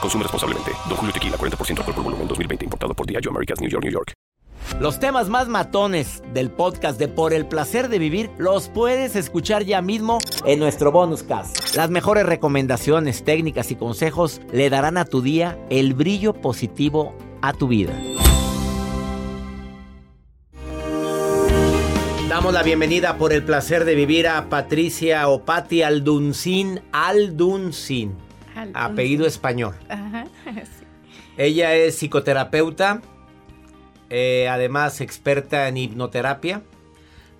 Consume responsablemente. Don Julio Tequila, 40% alcohol por volumen, 2020. Importado por Diageo Americas, New York, New York. Los temas más matones del podcast de Por el Placer de Vivir los puedes escuchar ya mismo en nuestro bonus cast. Las mejores recomendaciones, técnicas y consejos le darán a tu día el brillo positivo a tu vida. Damos la bienvenida por el placer de vivir a Patricia o Patti Alduncin. Apellido español. Ajá, sí. Ella es psicoterapeuta, eh, además experta en hipnoterapia,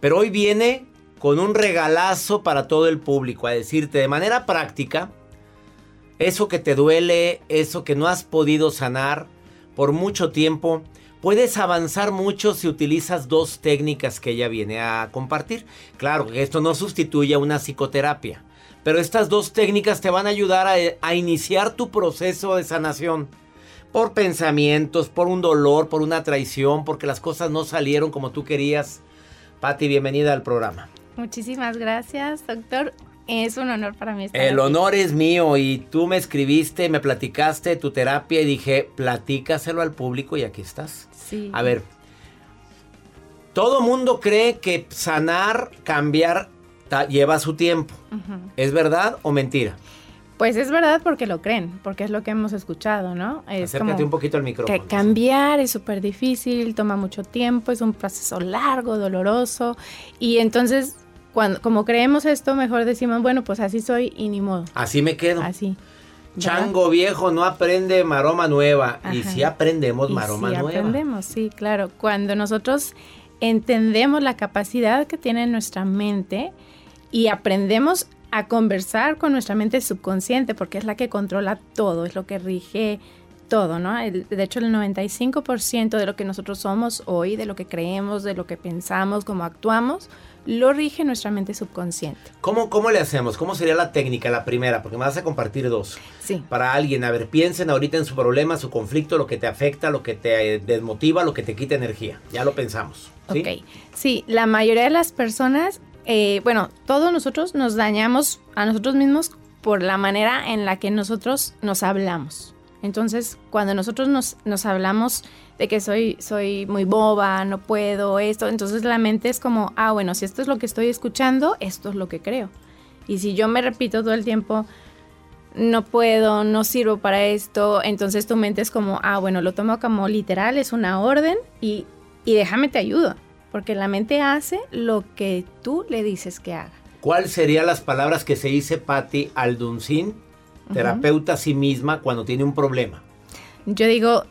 pero hoy viene con un regalazo para todo el público, a decirte de manera práctica, eso que te duele, eso que no has podido sanar por mucho tiempo, puedes avanzar mucho si utilizas dos técnicas que ella viene a compartir. Claro, esto no sustituye a una psicoterapia, pero estas dos técnicas te van a ayudar a, a iniciar tu proceso de sanación por pensamientos, por un dolor, por una traición, porque las cosas no salieron como tú querías. Patti, bienvenida al programa. Muchísimas gracias, doctor. Es un honor para mí estar El aquí. honor es mío y tú me escribiste, me platicaste de tu terapia y dije, platícaselo al público y aquí estás. Sí. A ver, todo mundo cree que sanar, cambiar, lleva su tiempo. ¿Es verdad o mentira? Pues es verdad porque lo creen, porque es lo que hemos escuchado, ¿no? Es Acércate como un poquito al micrófono. que cambiar es súper difícil, toma mucho tiempo, es un proceso largo, doloroso. Y entonces, cuando, como creemos esto, mejor decimos, bueno, pues así soy y ni modo. Así me quedo. Así. ¿verdad? Chango viejo no aprende maroma nueva. Y si aprendemos Y maroma sí, nueva. aprendemos, sí, claro. Cuando nosotros entendemos la capacidad que tiene nuestra mente y aprendemos a conversar con nuestra mente subconsciente, porque es la que controla todo, es lo que rige todo, ¿no? El- de hecho, el 95% de lo que nosotros somos hoy, de lo que creemos, de lo que pensamos, cómo actuamos, lo rige nuestra mente subconsciente. ¿Cómo, ¿Cómo le hacemos? ¿Cómo sería la técnica, la primera? Porque me vas a compartir dos. Sí. Para alguien, a ver, piensen ahorita en su problema, su conflicto, lo que te afecta, lo que te eh, desmotiva, lo que te quita energía. Ya lo pensamos. ¿sí? Ok, sí, la mayoría de las personas, eh, bueno, todos nosotros nos dañamos a nosotros mismos por la manera en la que nosotros nos hablamos. Entonces, cuando nosotros nos, nos hablamos de que soy, soy muy boba, no puedo, esto, entonces la mente es como, ah, bueno, si esto es lo que estoy escuchando, esto es lo que creo. Y si yo me repito todo el tiempo, no puedo, no sirvo para esto, entonces tu mente es como, ah, bueno, lo tomo como literal, es una orden y, y déjame te ayudo, porque la mente hace lo que tú le dices que haga. ¿Cuáles serían las palabras que se dice Patti Alduncin, terapeuta a sí misma, cuando tiene un problema? Yo digo,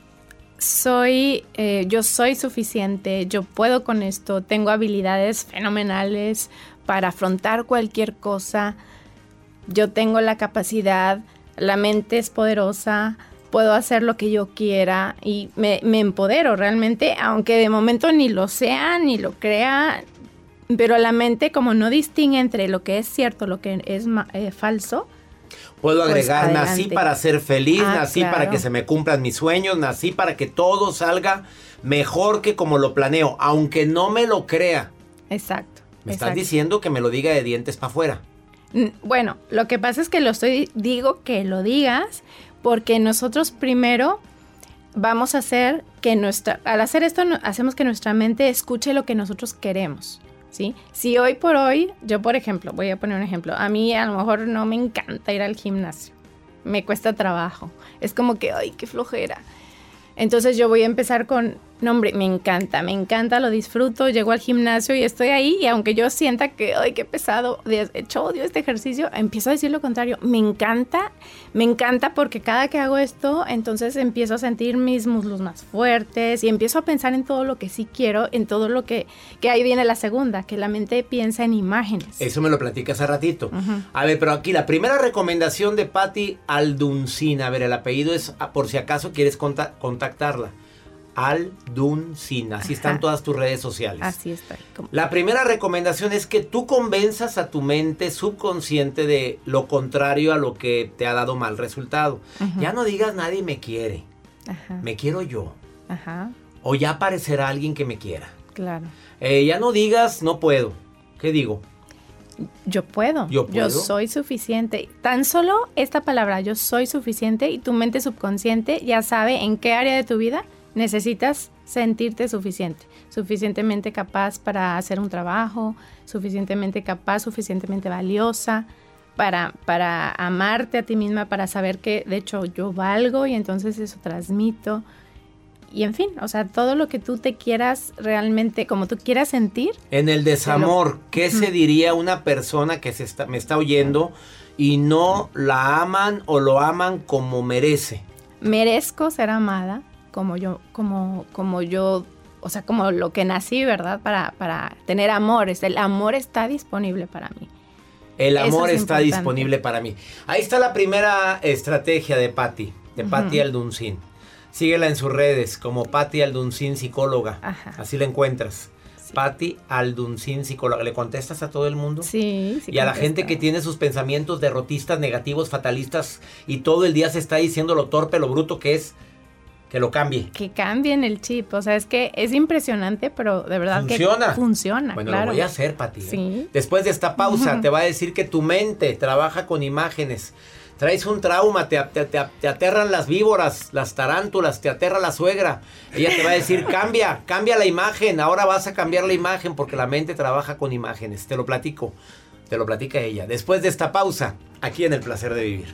soy, eh, yo soy suficiente, yo puedo con esto, tengo habilidades fenomenales para afrontar cualquier cosa, yo tengo la capacidad, la mente es poderosa, puedo hacer lo que yo quiera y me, me empodero realmente, aunque de momento ni lo sea, ni lo crea, pero la mente como no distingue entre lo que es cierto, lo que es eh, falso, Puedo Pues, agregar, nací adelante. para ser feliz, Ah, nací para que se me cumplan mis sueños, nací para que todo salga mejor que como lo planeo, aunque no me lo crea. exacto. Me estás diciendo que me lo diga de dientes para afuera. Bueno, lo que pasa es que lo estoy, digo que lo digas porque nosotros primero vamos a hacer que nuestra, al hacer esto hacemos que nuestra mente escuche lo que nosotros queremos, ¿sí? Si hoy por hoy, yo por ejemplo, voy a poner un ejemplo, a mí a lo mejor no me encanta ir al gimnasio, me cuesta trabajo, es como que, ay, qué flojera. Entonces yo voy a empezar con No, hombre, me encanta, me encanta, lo disfruto. Llego al gimnasio y estoy ahí y aunque yo sienta que, ay, qué pesado, de hecho odio este ejercicio, empiezo a decir lo contrario. Me encanta, me encanta porque cada que hago esto, entonces empiezo a sentir mis muslos más fuertes y empiezo a pensar en todo lo que sí quiero, en todo lo que, que ahí viene la segunda, que la mente piensa en imágenes. Eso me lo platicas hace ratito. A ver, pero aquí la primera recomendación de Patti Alduncina, a ver, el apellido es, ah, por si acaso quieres contactarla. Alduncin. Así están todas tus redes sociales. Así está. La primera recomendación es que tú convenzas a tu mente subconsciente de lo contrario a lo que te ha dado mal resultado. Ya no digas nadie me quiere. Me quiero yo. Ajá. O ya aparecerá alguien que me quiera. Claro. Eh, ya no digas no puedo. ¿Qué digo? Yo puedo. Yo puedo. Yo soy suficiente. Tan solo esta palabra, yo soy suficiente, y tu mente subconsciente ya sabe en qué área de tu vida necesitas sentirte suficiente, suficientemente capaz para hacer un trabajo, suficientemente capaz, suficientemente valiosa, para, para amarte a ti misma, para saber que de hecho yo valgo y entonces eso transmito. Y en fin, o sea, todo lo que tú te quieras realmente, como tú quieras sentir. En el desamor, ¿qué se diría una persona que se está, me está oyendo y no la aman o lo aman como merece? Merezco ser amada, como yo, como, como yo, o sea, como lo que nací, ¿verdad? Para, para tener amores. El amor está disponible para mí. El amor está disponible para mí. Ahí está la primera estrategia de Patti, de Patti Alduncin. Síguela en sus redes como Patti Alduncin psicóloga. Así la encuentras. Sí. Patti Alduncin psicóloga. ¿Le contestas a todo el mundo? Sí, sí. Y a la gente que tiene sus pensamientos derrotistas, negativos, fatalistas y todo el día se está diciendo lo torpe, lo bruto que es que lo cambie. Que cambien el chip. O sea, es que es impresionante, pero de verdad funciona. que funciona. Bueno, lo voy a hacer, Pati. ¿eh? Sí. Después de esta pausa, te va a decir que tu mente trabaja con imágenes. Traes un trauma, te, te, aterran las víboras, las tarántulas, te aterra la suegra. Ella te va a decir, cambia, cambia la imagen. Ahora vas a cambiar la imagen porque la mente trabaja con imágenes. Te lo platico. Te lo platica ella. Después de esta pausa, aquí en El Placer de Vivir.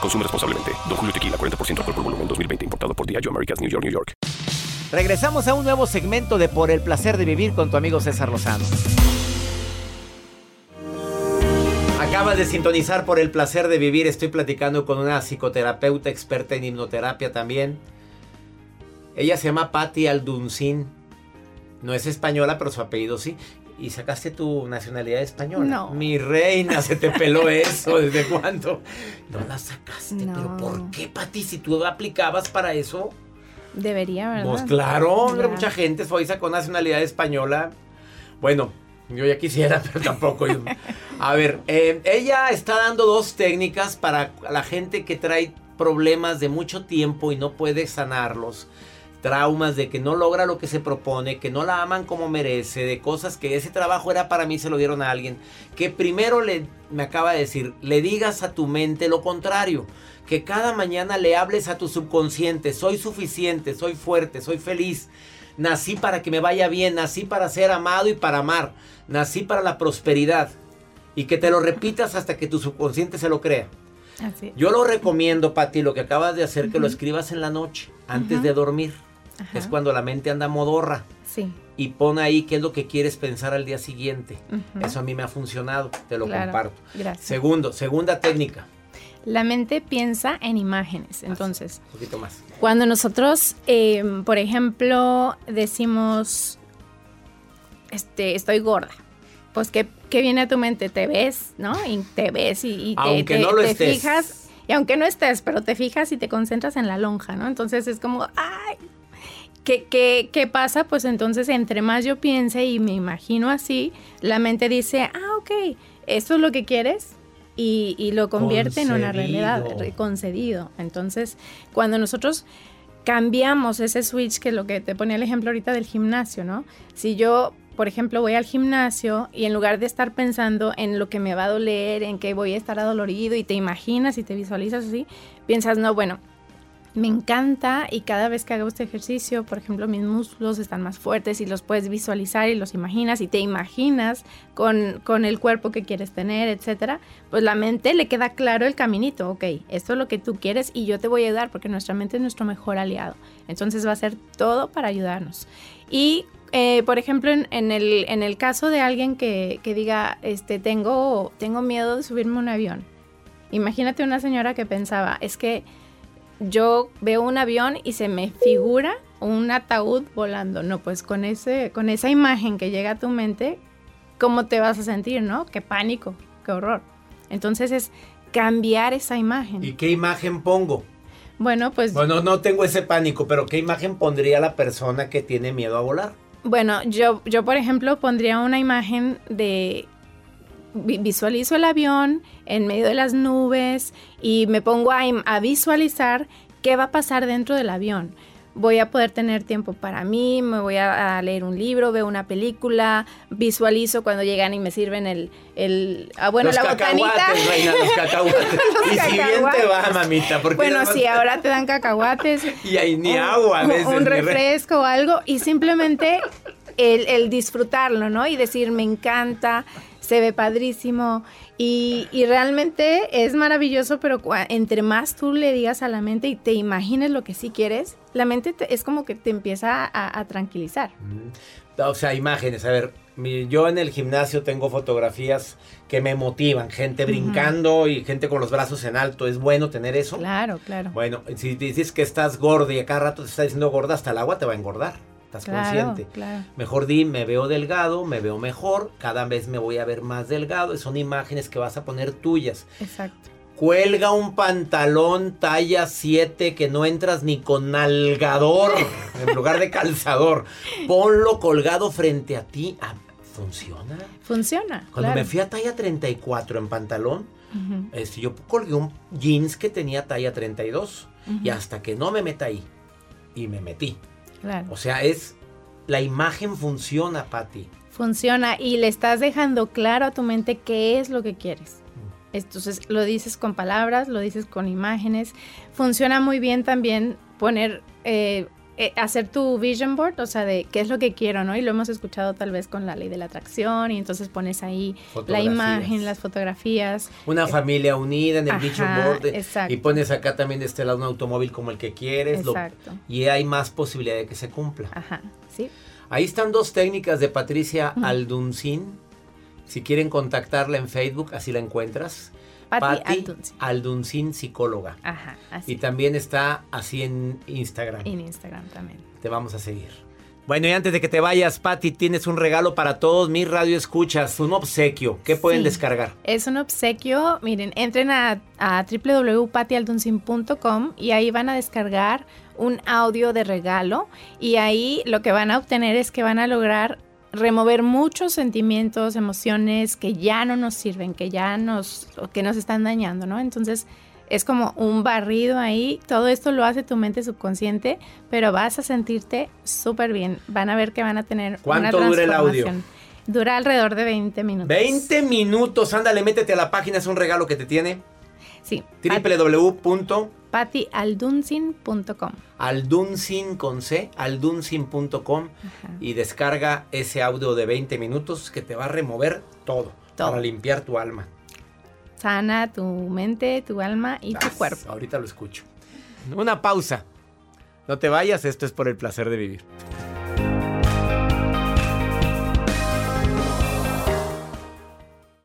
Consume responsablemente. Don Julio Tequila, 40% alcohol por volumen, 2020. Importado por Diageo Americas, New York, New York. Regresamos a un nuevo segmento de Por el Placer de Vivir con tu amigo César Lozano. Acabas de sintonizar Por el Placer de Vivir. Estoy platicando con una psicoterapeuta experta en hipnoterapia también. Ella se llama Patti Alduncin. No es española, pero su apellido sí. ¿Y sacaste tu nacionalidad española? No. Mi reina, se te peló eso. ¿Desde cuándo? No la sacaste. ¿Pero por qué, Patti? Si tú aplicabas para eso. Debería, ¿verdad? Pues claro, hombre, mucha gente fue con nacionalidad española. Bueno, yo ya quisiera, pero tampoco. A ver, eh, ella está dando dos técnicas para la gente que trae problemas de mucho tiempo y no puede sanarlos. Traumas de que no logra lo que se propone, que no la aman como merece, de cosas que ese trabajo era para mí, se lo dieron a alguien. Que primero le, me acaba de decir, le digas a tu mente lo contrario que cada mañana le hables a tu subconsciente, soy suficiente, soy fuerte, soy feliz. Nací para que me vaya bien, nací para ser amado y para amar, nací para la prosperidad. Y que te lo repitas hasta que tu subconsciente se lo crea. Yo lo recomiendo, Pati, lo que acabas de hacer, que lo escribas en la noche, antes de dormir. Es cuando la mente anda modorra. Sí. Y pon ahí qué es lo que quieres pensar al día siguiente. Eso a mí me ha funcionado, te lo comparto. Gracias. Segundo, segunda técnica. La mente piensa en imágenes, entonces. Un poquito más. Cuando nosotros, eh, por ejemplo, decimos, este, estoy gorda, pues ¿qué, qué viene a tu mente? Te ves, ¿no? Y te ves y, y te, no lo te estés. fijas. Y aunque no estés, pero te fijas y te concentras en la lonja, ¿no? Entonces es como, ¡ay! ¿Qué, qué, qué pasa? Pues entonces, entre más yo piense y me imagino así, la mente dice, ah, ok, esto es lo que quieres y, y lo convierte en una realidad, Concedido. Entonces, cuando nosotros cambiamos ese switch, que es lo que te ponía el ejemplo ahorita del gimnasio, ¿no? Si yo, por ejemplo, voy al gimnasio y en lugar de estar pensando en lo que me va a doler, en que voy a estar adolorido y te imaginas y te visualizas así, piensas, no, bueno, me encanta y cada vez que hago este ejercicio, por ejemplo, mis músculos están más fuertes y los puedes visualizar y los imaginas y te imaginas con, con el cuerpo que quieres tener, etcétera, pues la mente le queda claro el caminito, ok, esto es lo que tú quieres y yo te voy a ayudar porque nuestra mente es nuestro mejor aliado. Entonces va a hacer todo para ayudarnos. Y eh, por ejemplo, en, el, en el caso de alguien que, que diga, este, tengo, tengo miedo de subirme un avión. Imagínate una señora que pensaba, es que yo veo un avión y se me figura un ataúd volando. No, pues con, ese, con esa imagen que llega a tu mente, ¿cómo te vas a sentir, no? Qué pánico, qué horror. Entonces es cambiar esa imagen. ¿Y qué imagen pongo? Bueno, pues Bueno, no tengo ese pánico, pero ¿qué imagen pondría la persona que tiene miedo a volar? Bueno, yo, yo por ejemplo pondría una imagen de visualizo el avión en medio de las nubes y me pongo a, visualizar qué va a pasar dentro del avión. Voy a poder tener tiempo para mí, me voy a, a leer un libro, veo una película, visualizo cuando llegan y me sirven el, el ah, bueno, los la botanita. reina, los cacahuates. Los y si bien te va, mamita, porque Bueno, sí, ahora te dan cacahuates. Y hay ni un- agua a veces. Un re- refresco o algo y simplemente el, el disfrutarlo, ¿no? Y decir, me encanta, se ve padrísimo y, y realmente es maravilloso, pero entre más tú le digas a la mente y te imagines lo que sí quieres, la mente te- es como que te empieza a, a tranquilizar. Mm. O sea, imágenes. A ver, yo en el gimnasio tengo fotografías que me motivan. Gente brincando y gente con los brazos en alto. ¿Es bueno tener eso? Claro, claro. Bueno, si dices que estás gorda y a cada rato te está diciendo gorda, hasta el agua te va a engordar. Estás Claro, consciente. claro. Mejor di, me veo delgado, me veo mejor, cada vez me voy a ver más delgado. y Son imágenes que vas a poner tuyas. Exacto. Cuelga un pantalón talla 7 que no entras ni con nalgador en lugar de calzador. Ponlo colgado frente a ti. Ah, ¿Funciona? Funciona. Cuando claro. me fui a talla 34 en pantalón, este, yo colgué un jeans que tenía talla 32. Y ujú, hasta que no me meta ahí. Y me metí. Claro. O sea, es... La imagen funciona, Patti. Funciona y le estás dejando claro a tu mente qué es lo que quieres. Entonces lo dices con palabras, lo dices con imágenes. Funciona muy bien también poner, eh, eh, hacer tu vision board, o sea, de qué es lo que quiero, ¿no? Y lo hemos escuchado tal vez con la ley de la atracción y entonces pones ahí la imagen, las fotografías. Una familia unida en el Ajá, vision board. eh, exacto. Y pones acá también de este lado un automóvil como el que quieres. lo- Exacto. y hay más posibilidad de que se cumpla. Ajá, sí. Ahí están dos técnicas de Patricia Alduncin. Si quieren contactarla en Facebook, así la encuentras. Patti Alduncin. Alduncin, psicóloga. Ajá, Y así. también está así en Instagram. En Instagram también. Te vamos a seguir. Bueno, y antes de que te vayas, Patti, tienes un regalo para todos mis radioescuchas, un obsequio. ¿Qué pueden Sí. descargar? Es un obsequio. Miren, entren a, a www.patialduncin.com y ahí van a descargar un audio de regalo. Y ahí lo que van a obtener es que van a lograr remover muchos sentimientos, emociones que ya no nos sirven, que ya nos, que nos están dañando, ¿no? Entonces es como un barrido ahí. Todo esto lo hace tu mente subconsciente, pero vas a sentirte súper bien. Van a ver que van a tener una ¿Cuánto dura el audio? Dura alrededor de 20 minutos. 20 minutos, ándale, métete a la página, es un regalo que te tiene. Sí. www.alduncin.com patialduncin.com. con C, alduncin.com Ajá. y descarga ese audio de 20 minutos que te va a remover todo, Todo. para limpiar tu alma. Sana tu mente, tu alma y tu cuerpo. Ahorita lo escucho. Una pausa. No te vayas, esto es por el placer de vivir.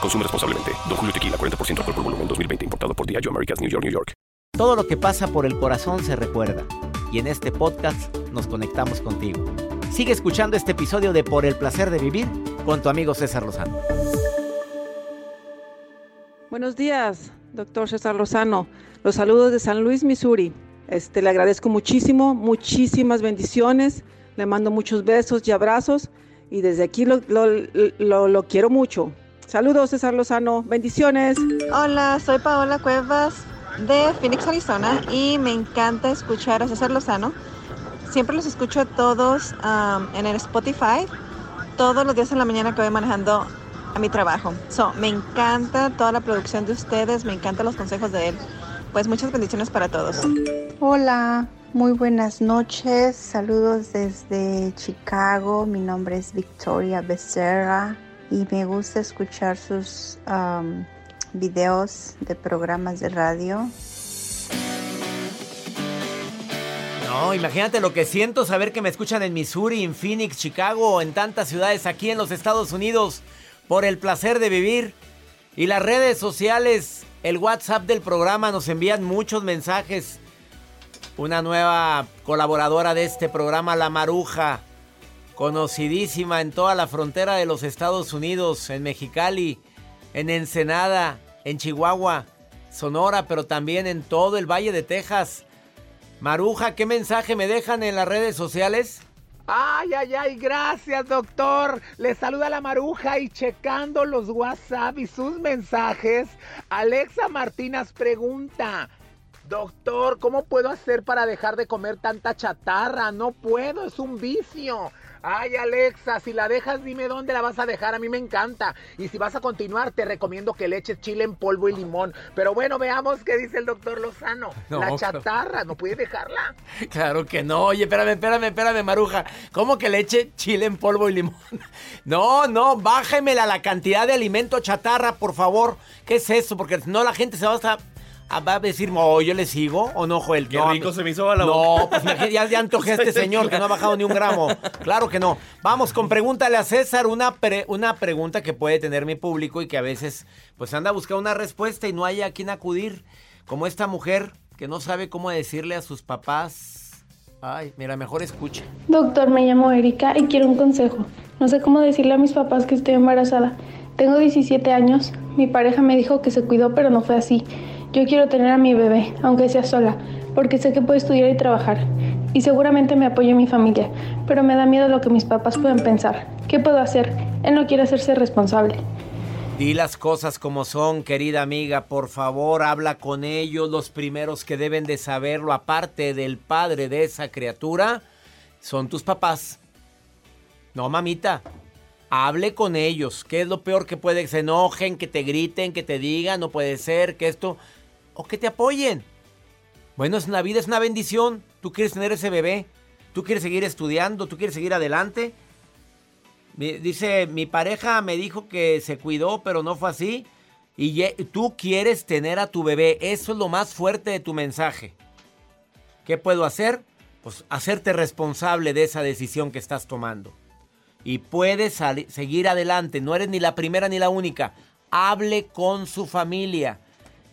Consume responsablemente. Don Julio Tequila, 40% alcohol por volumen, 2020. Importado por Diageo Americas, New York, New York. Todo lo que pasa por el corazón se recuerda. Y en este podcast nos conectamos contigo. Sigue escuchando este episodio de Por el Placer de Vivir con tu amigo César Lozano. Buenos días, doctor César Lozano. Los saludos de San Luis, Missouri. Este, le agradezco muchísimo, muchísimas bendiciones. Le mando muchos besos y abrazos. Y desde aquí lo, lo, lo, lo quiero mucho. Saludos, César Lozano. Bendiciones. Hola, soy Paola Cuevas de Phoenix, Arizona y me encanta escuchar a César Lozano. Siempre los escucho todos um, en el Spotify, todos los días en la mañana que voy manejando a mi trabajo. So, me encanta toda la producción de ustedes, me encantan los consejos de él. Pues muchas bendiciones para todos. Hola, muy buenas noches. Saludos desde Chicago. Mi nombre es Victoria Becerra y me gusta escuchar sus um, videos de programas de radio. No, imagínate lo que siento saber que me escuchan en Missouri, en Phoenix, Chicago, en tantas ciudades aquí en los Estados Unidos por el placer de vivir. Y las redes sociales, el WhatsApp del programa nos envían muchos mensajes. Una nueva colaboradora de este programa, La Maruja, conocidísima en toda la frontera de los Estados Unidos, en Mexicali, en Ensenada, en Chihuahua, Sonora, pero también en todo el Valle de Texas. Maruja, ¿qué mensaje me dejan en las redes sociales? Ay, ay, ay, gracias doctor. Le saluda la maruja y checando los WhatsApp y sus mensajes. Alexa Martínez pregunta, doctor, ¿cómo puedo hacer para dejar de comer tanta chatarra? No puedo, es un vicio. Ay, Alexa, si la dejas, dime dónde la vas a dejar. A mí me encanta. Y si vas a continuar, te recomiendo que le eches chile en polvo y limón. Pero bueno, veamos qué dice el doctor Lozano. la chatarra, ¿no puede dejarla? Claro que no. Oye, espérame, espérame, espérame, Maruja. ¿Cómo que le eche chile en polvo y limón? No, no, bájemela la cantidad de alimento chatarra, por favor. ¿Qué es eso? Porque si no, la gente se va a va a decir, oh, yo le sigo o no, Joel. Qué rico se me hizo a la No, pues ya, ya antojé a este señor que no ha bajado ni un gramo. Claro que no. Vamos con pregúntale a César una, una pregunta que puede tener mi público y que a veces pues anda a buscar una respuesta y no hay a quien acudir. Como esta mujer que no sabe cómo decirle a sus papás. Ay, mira, mejor escucha. Doctor, me llamo Erika y quiero un consejo. No sé cómo decirle a mis papás que estoy embarazada. Tengo 17 años. Mi pareja me dijo que se cuidó, pero no fue así. Yo quiero tener a mi bebé, aunque sea sola, porque sé que puedo estudiar y trabajar. Y seguramente me apoya mi familia, pero me da miedo lo que mis papás pueden pensar. ¿Qué puedo hacer? Él no quiere hacerse responsable. Di las cosas como son, querida amiga. Por favor, habla con ellos, los primeros que deben de saberlo, aparte del padre de esa criatura, son tus papás. No, mamita. Hable con ellos. ¿Qué es lo peor que puede? Que se enojen, que te griten, que te digan, no puede ser, que esto o que te apoyen. Bueno, es la vida, es una bendición. Tú quieres tener ese bebé, tú quieres seguir estudiando, tú quieres seguir adelante. Dice, mi pareja me dijo que se cuidó, pero no fue así. Y tú quieres tener a tu bebé. Eso es lo más fuerte de tu mensaje. ¿Qué puedo hacer? Pues hacerte responsable de esa decisión que estás tomando. Y puedes seguir adelante. No eres ni la primera ni la única. Hable con su familia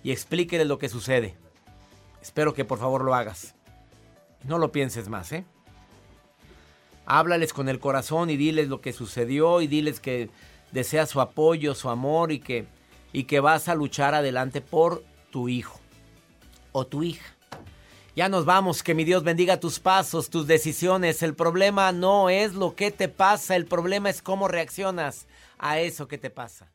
y explíquele lo que sucede. Espero que por favor lo hagas. No lo pienses más, ¿eh? Háblales con el corazón y diles lo que sucedió y diles que deseas su apoyo, su amor y que, y que vas a luchar adelante por tu hijo. o tu hija. Ya nos vamos, que mi Dios bendiga tus pasos, tus decisiones. El problema no es lo que te pasa, el problema es cómo reaccionas a eso que te pasa.